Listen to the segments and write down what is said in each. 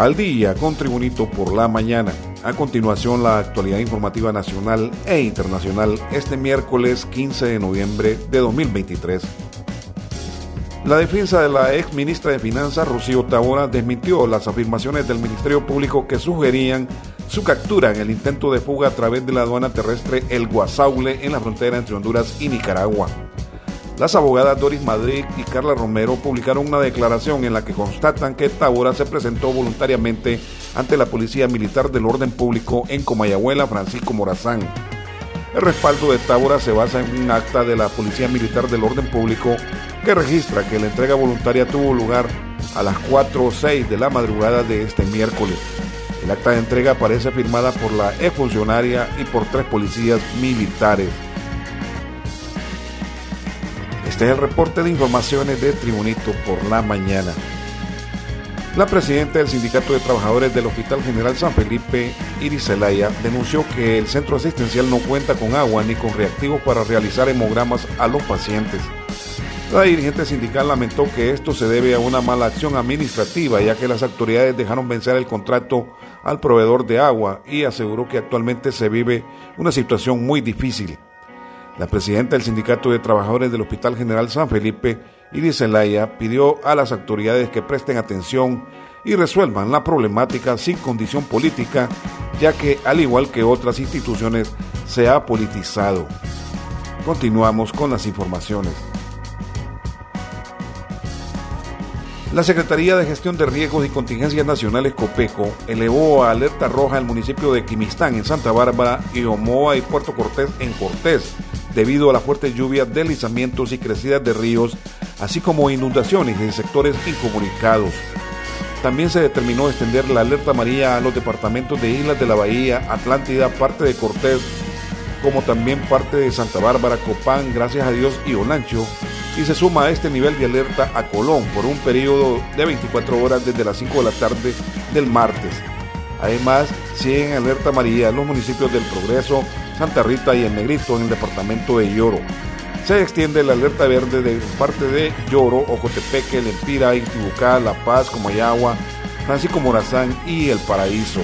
Al día con Tribunito por la mañana. A continuación, la actualidad informativa nacional e internacional este miércoles 15 de noviembre de 2023. La defensa de la ex ministra de Finanzas, Rocío Tabora, desmintió las afirmaciones del Ministerio Público que sugerían su captura en el intento de fuga a través de la aduana terrestre El Guasaule en la frontera entre Honduras y Nicaragua. Las abogadas Doris Madrid y Carla Romero publicaron una declaración en la que constatan que Tabora se presentó voluntariamente ante la Policía Militar del Orden Público en Comayagüela, Francisco Morazán. El respaldo de Tábora se basa en un acta de la Policía Militar del Orden Público que registra que la entrega voluntaria tuvo lugar a las 4 o 6 de la madrugada de este miércoles. El acta de entrega aparece firmada por la exfuncionaria y por tres policías militares. Este es el reporte de informaciones de Tribunito por la mañana. La presidenta del Sindicato de Trabajadores del Hospital General San Felipe, Iris Zelaya, denunció que el centro asistencial no cuenta con agua ni con reactivos para realizar hemogramas a los pacientes. La dirigente sindical lamentó que esto se debe a una mala acción administrativa, ya que las autoridades dejaron vencer el contrato al proveedor de agua y aseguró que actualmente se vive una situación muy difícil. La presidenta del Sindicato de Trabajadores del Hospital General San Felipe, Iris Zelaya, pidió a las autoridades que presten atención y resuelvan la problemática sin condición política, ya que, al igual que otras instituciones, se ha politizado. Continuamos con las informaciones. La Secretaría de Gestión de Riesgos y Contingencias Nacionales COPECO elevó a alerta roja el municipio de Quimistán en Santa Bárbara y Omoa y Puerto Cortés en Cortés debido a las fuertes lluvias, deslizamientos y crecidas de ríos, así como inundaciones en sectores incomunicados. También se determinó extender la alerta amarilla a los departamentos de Islas de la Bahía, Atlántida, parte de Cortés, como también parte de Santa Bárbara, Copán, Gracias a Dios y Olancho, y se suma a este nivel de alerta a Colón por un periodo de 24 horas desde las 5 de la tarde del martes. Además, siguen alerta amarilla los municipios del Progreso, Santa Rita y El Negrito en el departamento de Lloro. Se extiende la alerta verde de parte de Lloro, Ocotepeque, Lempira, Intibucá, La Paz, Comayagua, Francisco Morazán y El Paraíso.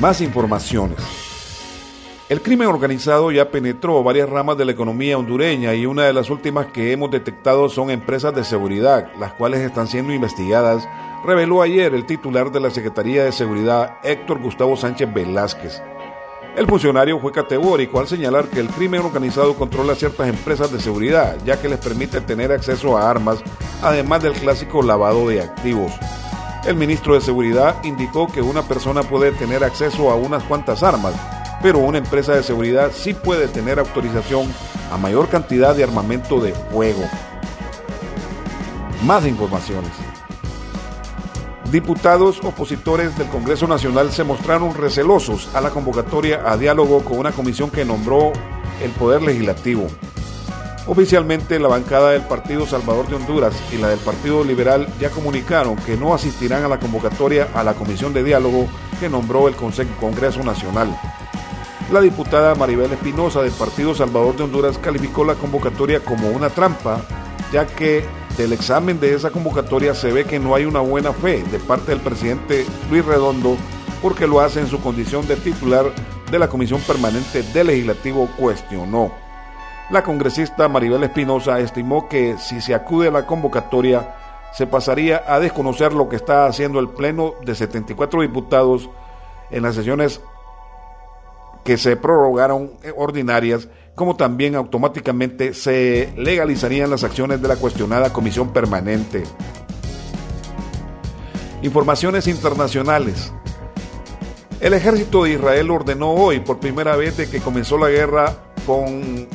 Más informaciones. El crimen organizado ya penetró varias ramas de la economía hondureña y una de las últimas que hemos detectado son empresas de seguridad, las cuales están siendo investigadas, reveló ayer el titular de la Secretaría de Seguridad, Héctor Gustavo Sánchez Velázquez. El funcionario fue categórico al señalar que el crimen organizado controla ciertas empresas de seguridad, ya que les permite tener acceso a armas, además del clásico lavado de activos. El ministro de Seguridad indicó que una persona puede tener acceso a unas cuantas armas, pero una empresa de seguridad sí puede tener autorización a mayor cantidad de armamento de fuego. Más informaciones. Diputados opositores del Congreso Nacional se mostraron recelosos a la convocatoria a diálogo con una comisión que nombró el Poder Legislativo. Oficialmente, la bancada del Partido Salvador de Honduras y la del Partido Liberal ya comunicaron que no asistirán a la convocatoria a la comisión de diálogo que nombró el Congreso Nacional. La diputada Maribel Espinosa del Partido Salvador de Honduras calificó la convocatoria como una trampa, ya que del examen de esa convocatoria se ve que no hay una buena fe de parte del presidente Luis Redondo porque lo hace en su condición de titular de la Comisión Permanente del Legislativo, cuestionó. La congresista Maribel Espinosa estimó que si se acude a la convocatoria se pasaría a desconocer lo que está haciendo el Pleno de 74 diputados en las sesiones que se prorrogaron ordinarias, como también automáticamente se legalizarían las acciones de la cuestionada comisión permanente. Informaciones internacionales. El ejército de Israel ordenó hoy, por primera vez de que comenzó la guerra con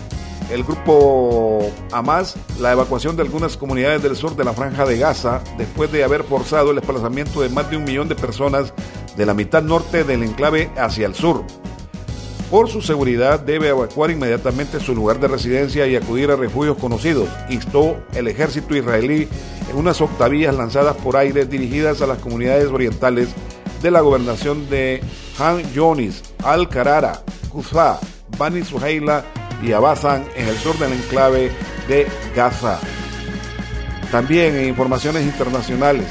el grupo Hamas, la evacuación de algunas comunidades del sur de la franja de Gaza, después de haber forzado el desplazamiento de más de un millón de personas de la mitad norte del enclave hacia el sur. Por su seguridad debe evacuar inmediatamente su lugar de residencia y acudir a refugios conocidos, instó el ejército israelí en unas octavillas lanzadas por aire dirigidas a las comunidades orientales de la gobernación de Han Yonis, Al-Karara, Kufa, Bani Suhaila y Abazan en el sur del enclave de Gaza. También en informaciones internacionales,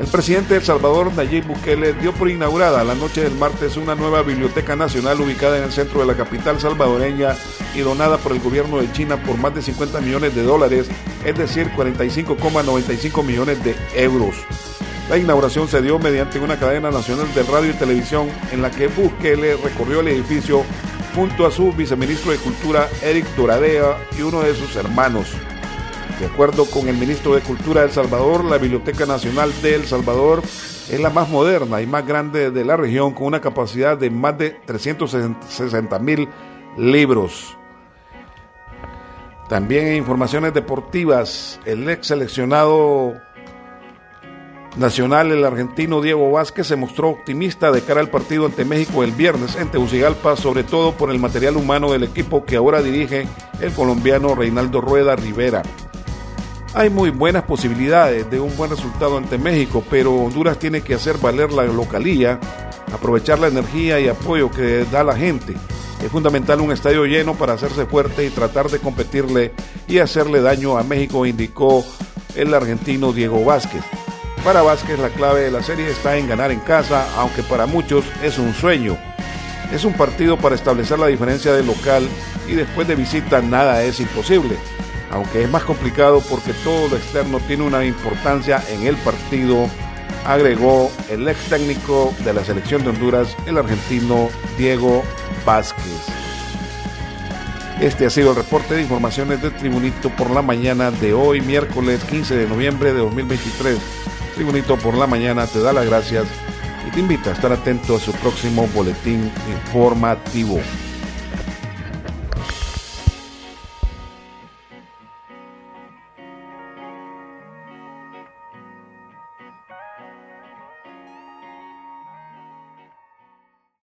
el presidente Salvador, Nayib Bukele, dio por inaugurada la noche del martes una nueva biblioteca nacional ubicada en el centro de la capital salvadoreña y donada por el gobierno de China por más de 50 millones de dólares, es decir, 45,95 millones de euros. La inauguración se dio mediante una cadena nacional de radio y televisión en la que Bukele recorrió el edificio junto a su viceministro de Cultura, Eric Doradea, y uno de sus hermanos. De acuerdo con el ministro de Cultura de El Salvador, la Biblioteca Nacional de El Salvador es la más moderna y más grande de la región, con una capacidad de más de 360 mil libros. También en informaciones deportivas, el ex seleccionado nacional, el argentino Diego Vázquez, se mostró optimista de cara al partido ante México el viernes en Tegucigalpa, sobre todo por el material humano del equipo que ahora dirige el colombiano Reinaldo Rueda Rivera. Hay muy buenas posibilidades de un buen resultado ante México, pero Honduras tiene que hacer valer la localía, aprovechar la energía y apoyo que da la gente. Es fundamental un estadio lleno para hacerse fuerte y tratar de competirle y hacerle daño a México, indicó el argentino Diego Vázquez. Para Vázquez la clave de la serie está en ganar en casa, aunque para muchos es un sueño. Es un partido para establecer la diferencia del local y después de visita nada es imposible, aunque es más complicado porque todo lo externo tiene una importancia en el partido, agregó el ex técnico de la selección de Honduras, el argentino Diego Vázquez. Este ha sido el reporte de informaciones de Tribunito por la mañana de hoy, miércoles 15 de noviembre de 2023. Tribunito por la mañana te da las gracias y te invita a estar atento a su próximo boletín informativo.